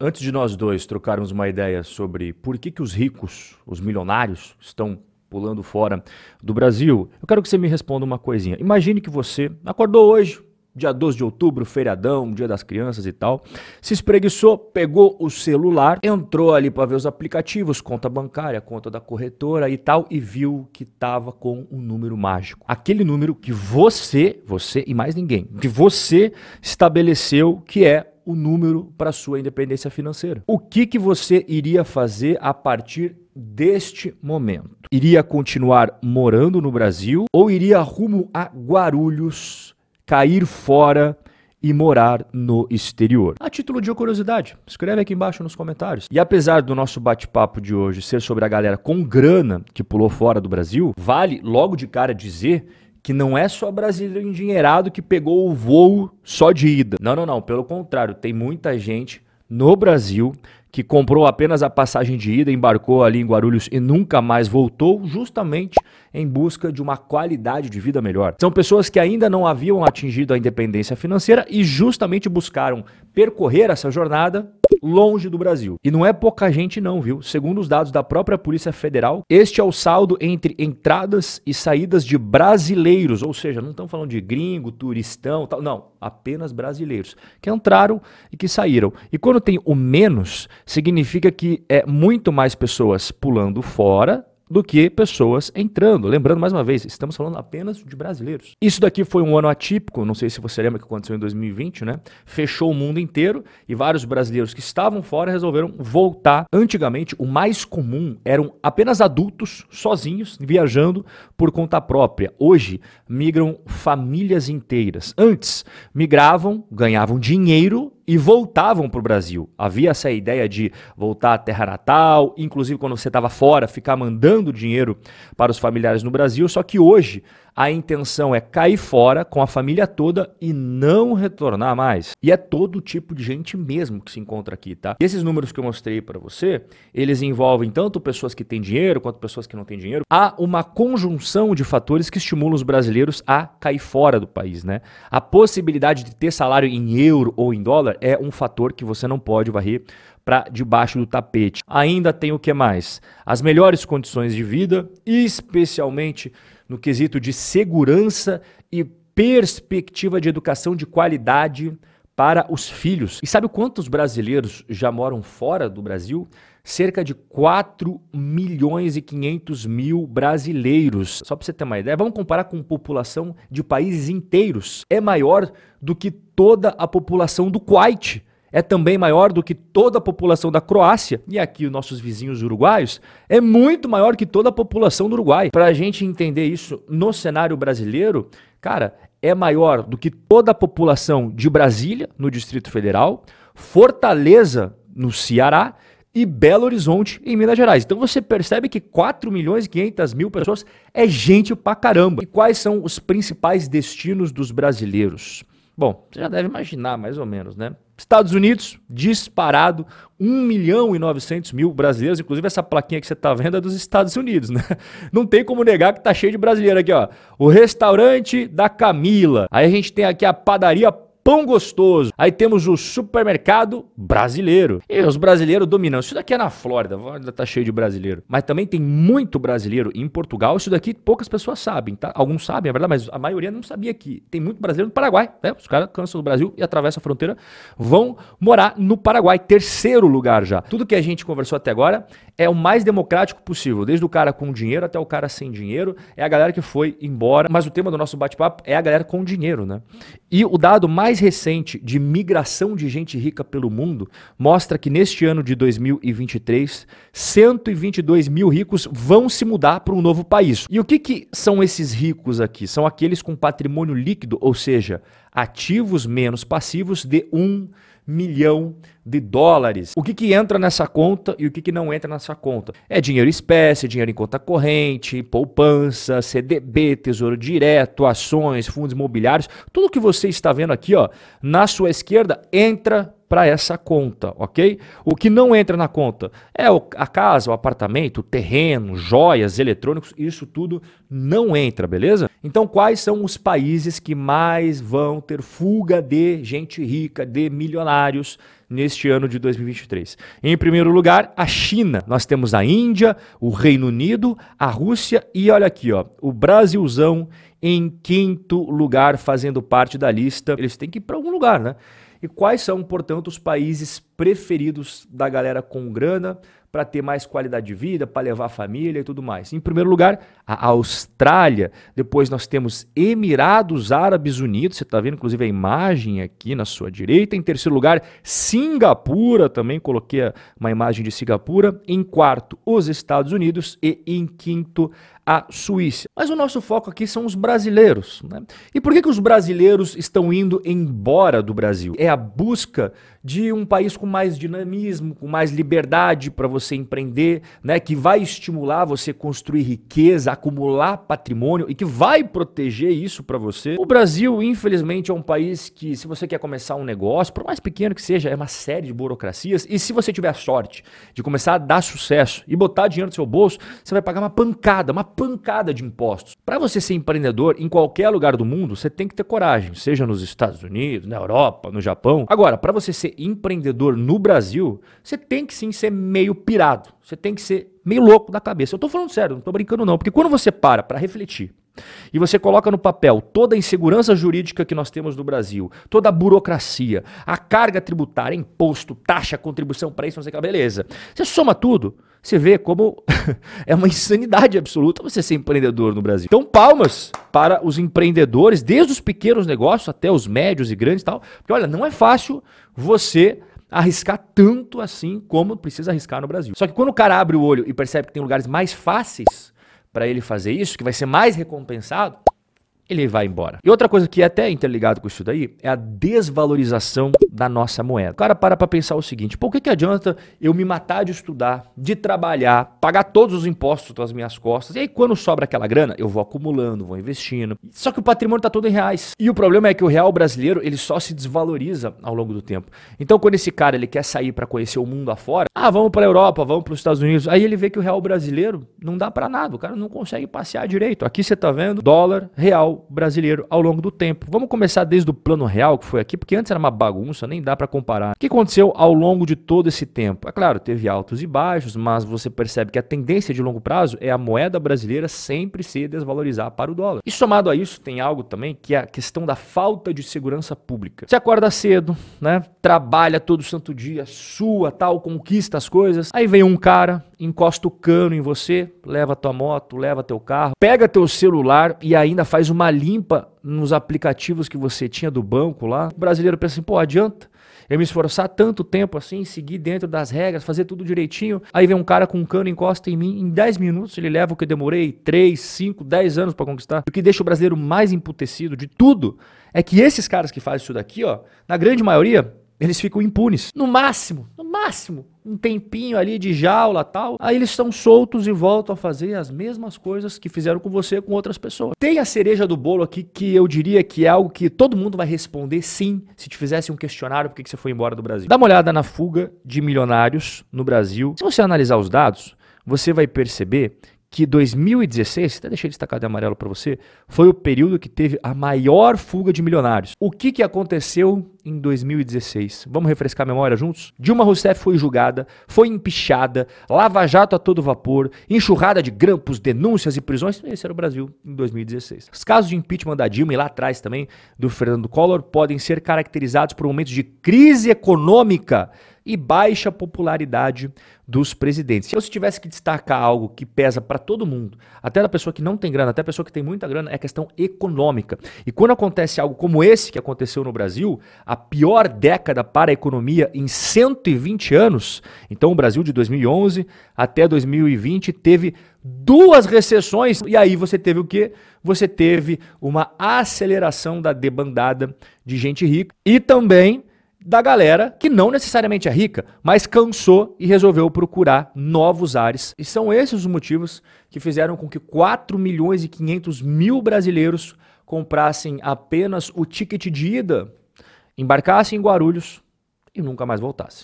Antes de nós dois trocarmos uma ideia sobre por que, que os ricos, os milionários, estão pulando fora do Brasil, eu quero que você me responda uma coisinha. Imagine que você acordou hoje, dia 12 de outubro, feriadão, dia das crianças e tal, se espreguiçou, pegou o celular, entrou ali para ver os aplicativos, conta bancária, conta da corretora e tal, e viu que tava com um número mágico. Aquele número que você, você e mais ninguém, que você estabeleceu que é o número para sua independência financeira. O que, que você iria fazer a partir deste momento? Iria continuar morando no Brasil ou iria rumo a Guarulhos, cair fora e morar no exterior? A título de curiosidade, escreve aqui embaixo nos comentários. E apesar do nosso bate-papo de hoje ser sobre a galera com grana que pulou fora do Brasil, vale logo de cara dizer que não é só brasileiro endinheirado que pegou o voo só de ida. Não, não, não. Pelo contrário, tem muita gente no Brasil que comprou apenas a passagem de ida, embarcou ali em Guarulhos e nunca mais voltou, justamente em busca de uma qualidade de vida melhor. São pessoas que ainda não haviam atingido a independência financeira e justamente buscaram percorrer essa jornada longe do Brasil. E não é pouca gente não, viu? Segundo os dados da própria Polícia Federal, este é o saldo entre entradas e saídas de brasileiros, ou seja, não estamos falando de gringo, turistão, tal, não, apenas brasileiros que entraram e que saíram. E quando tem o menos, significa que é muito mais pessoas pulando fora do que pessoas entrando. Lembrando mais uma vez, estamos falando apenas de brasileiros. Isso daqui foi um ano atípico, não sei se você lembra que aconteceu em 2020, né? Fechou o mundo inteiro e vários brasileiros que estavam fora resolveram voltar. Antigamente, o mais comum eram apenas adultos sozinhos viajando por conta própria. Hoje, migram famílias inteiras. Antes, migravam, ganhavam dinheiro e voltavam para o Brasil. Havia essa ideia de voltar à terra natal, inclusive quando você estava fora, ficar mandando dinheiro para os familiares no Brasil. Só que hoje a intenção é cair fora com a família toda e não retornar mais. E é todo tipo de gente mesmo que se encontra aqui, tá? E esses números que eu mostrei para você, eles envolvem tanto pessoas que têm dinheiro quanto pessoas que não têm dinheiro. Há uma conjunção de fatores que estimulam os brasileiros a cair fora do país, né? A possibilidade de ter salário em euro ou em dólar é um fator que você não pode varrer para debaixo do tapete. Ainda tem o que mais? As melhores condições de vida, especialmente no quesito de segurança e perspectiva de educação de qualidade para os filhos. E sabe quantos brasileiros já moram fora do Brasil? Cerca de 4 milhões e 500 mil brasileiros. Só para você ter uma ideia, vamos comparar com população de países inteiros. É maior do que toda a população do Kuwait é também maior do que toda a população da Croácia, e aqui os nossos vizinhos uruguaios, é muito maior que toda a população do Uruguai. Para a gente entender isso no cenário brasileiro, cara, é maior do que toda a população de Brasília, no Distrito Federal, Fortaleza, no Ceará, e Belo Horizonte, em Minas Gerais. Então você percebe que 4 milhões e 500 mil pessoas é gente pra caramba. E quais são os principais destinos dos brasileiros? Bom, você já deve imaginar mais ou menos, né? Estados Unidos, disparado, 1 milhão e 900 mil brasileiros. Inclusive, essa plaquinha que você está vendo é dos Estados Unidos, né? Não tem como negar que tá cheio de brasileiro aqui, ó. O restaurante da Camila. Aí a gente tem aqui a padaria pão gostoso. Aí temos o supermercado brasileiro. E os brasileiros dominando. Isso daqui é na Flórida, ainda tá cheio de brasileiro. Mas também tem muito brasileiro em Portugal. Isso daqui poucas pessoas sabem, tá? Alguns sabem, é verdade, mas a maioria não sabia que tem muito brasileiro no Paraguai. Né? Os caras cansam do Brasil e atravessam a fronteira, vão morar no Paraguai. Terceiro lugar já. Tudo que a gente conversou até agora é o mais democrático possível, desde o cara com dinheiro até o cara sem dinheiro. É a galera que foi embora. Mas o tema do nosso bate-papo é a galera com dinheiro, né? E o dado mais mais recente de migração de gente rica pelo mundo mostra que neste ano de 2023, 122 mil ricos vão se mudar para um novo país. E o que, que são esses ricos aqui? São aqueles com patrimônio líquido, ou seja, ativos menos passivos de 1 milhão de dólares. O que, que entra nessa conta e o que, que não entra nessa conta? É dinheiro espécie, dinheiro em conta corrente, poupança, CDB, tesouro direto, ações, fundos imobiliários. Tudo que você está vendo aqui ó, na sua esquerda entra para essa conta, ok? O que não entra na conta é a casa, o apartamento, o terreno, joias, eletrônicos, isso tudo não entra, beleza? Então, quais são os países que mais vão ter fuga de gente rica, de milionários? Neste ano de 2023. Em primeiro lugar, a China. Nós temos a Índia, o Reino Unido, a Rússia e olha aqui, ó, o Brasilzão em quinto lugar, fazendo parte da lista. Eles têm que ir para algum lugar, né? E quais são, portanto, os países preferidos da galera com grana para ter mais qualidade de vida, para levar a família e tudo mais? Em primeiro lugar, a Austrália. Depois nós temos Emirados Árabes Unidos. Você está vendo, inclusive, a imagem aqui na sua direita. Em terceiro lugar, Singapura. Também coloquei uma imagem de Singapura. Em quarto, os Estados Unidos. E em quinto, a Suíça. Mas o nosso foco aqui são os brasileiros. Né? E por que, que os brasileiros estão indo embora do Brasil? É a busca de um país com mais dinamismo, com mais liberdade para você empreender, né? que vai estimular você construir riqueza, acumular patrimônio e que vai proteger isso para você. O Brasil, infelizmente, é um país que, se você quer começar um negócio, por mais pequeno que seja, é uma série de burocracias. E se você tiver a sorte de começar a dar sucesso e botar dinheiro no seu bolso, você vai pagar uma pancada, uma pancada de impostos. Para você ser empreendedor em qualquer lugar do mundo, você tem que ter coragem, seja nos Estados Unidos, na Europa, no Japão. Agora, para você ser empreendedor no Brasil, você tem que sim ser meio pirado. Você tem que ser meio louco da cabeça. Eu tô falando sério, não tô brincando não, porque quando você para para refletir e você coloca no papel toda a insegurança jurídica que nós temos no Brasil, toda a burocracia, a carga tributária, imposto, taxa, contribuição para isso, não sei o que, beleza. Você soma tudo, você vê como é uma insanidade absoluta você ser empreendedor no Brasil. Então, palmas para os empreendedores, desde os pequenos negócios até os médios e grandes e tal. Porque, olha, não é fácil você arriscar tanto assim como precisa arriscar no Brasil. Só que quando o cara abre o olho e percebe que tem lugares mais fáceis para ele fazer isso, que vai ser mais recompensado, ele vai embora. E outra coisa que é até interligado com isso daí é a desvalorização da nossa moeda. O cara para para pensar o seguinte: por que, que adianta eu me matar de estudar, de trabalhar, pagar todos os impostos das minhas costas, e aí quando sobra aquela grana, eu vou acumulando, vou investindo. Só que o patrimônio está todo em reais. E o problema é que o real brasileiro ele só se desvaloriza ao longo do tempo. Então quando esse cara ele quer sair para conhecer o mundo afora, ah, vamos para a Europa, vamos para os Estados Unidos, aí ele vê que o real brasileiro não dá para nada, o cara não consegue passear direito. Aqui você está vendo dólar, real, brasileiro ao longo do tempo. Vamos começar desde o plano real que foi aqui, porque antes era uma bagunça, nem dá para comparar. O que aconteceu ao longo de todo esse tempo? É claro, teve altos e baixos, mas você percebe que a tendência de longo prazo é a moeda brasileira sempre se desvalorizar para o dólar. E somado a isso, tem algo também que é a questão da falta de segurança pública. Você acorda cedo, né? Trabalha todo santo dia, sua, tal, conquista as coisas. Aí vem um cara, encosta o cano em você, leva tua moto, leva teu carro, pega teu celular e ainda faz uma limpa nos aplicativos que você tinha do banco lá. O brasileiro pensa assim, pô, adianta eu me esforçar tanto tempo assim, seguir dentro das regras, fazer tudo direitinho. Aí vem um cara com um cano, encosta em mim, em 10 minutos ele leva o que eu demorei 3, 5, 10 anos para conquistar. O que deixa o brasileiro mais emputecido de tudo é que esses caras que fazem isso daqui, ó, na grande maioria, eles ficam impunes. No máximo, no máximo, um tempinho ali de jaula tal. Aí eles estão soltos e voltam a fazer as mesmas coisas que fizeram com você com outras pessoas. Tem a cereja do bolo aqui que eu diria que é algo que todo mundo vai responder sim se te fizesse um questionário por que você foi embora do Brasil. Dá uma olhada na fuga de milionários no Brasil. Se você analisar os dados, você vai perceber que 2016, até deixei destacado de amarelo para você, foi o período que teve a maior fuga de milionários. O que, que aconteceu em 2016? Vamos refrescar a memória juntos? Dilma Rousseff foi julgada, foi empichada, Lava Jato a todo vapor, enxurrada de grampos, denúncias e prisões. Esse era o Brasil em 2016. Os casos de impeachment da Dilma e lá atrás também do Fernando Collor podem ser caracterizados por momentos de crise econômica e baixa popularidade dos presidentes. Se eu tivesse que destacar algo que pesa para todo mundo, até da pessoa que não tem grana, até a pessoa que tem muita grana, é a questão econômica. E quando acontece algo como esse que aconteceu no Brasil, a pior década para a economia em 120 anos, então o Brasil de 2011 até 2020 teve duas recessões e aí você teve o quê? Você teve uma aceleração da debandada de gente rica e também da galera que não necessariamente é rica, mas cansou e resolveu procurar novos ares. E são esses os motivos que fizeram com que 4 milhões e 500 mil brasileiros comprassem apenas o ticket de ida, embarcassem em Guarulhos e nunca mais voltassem.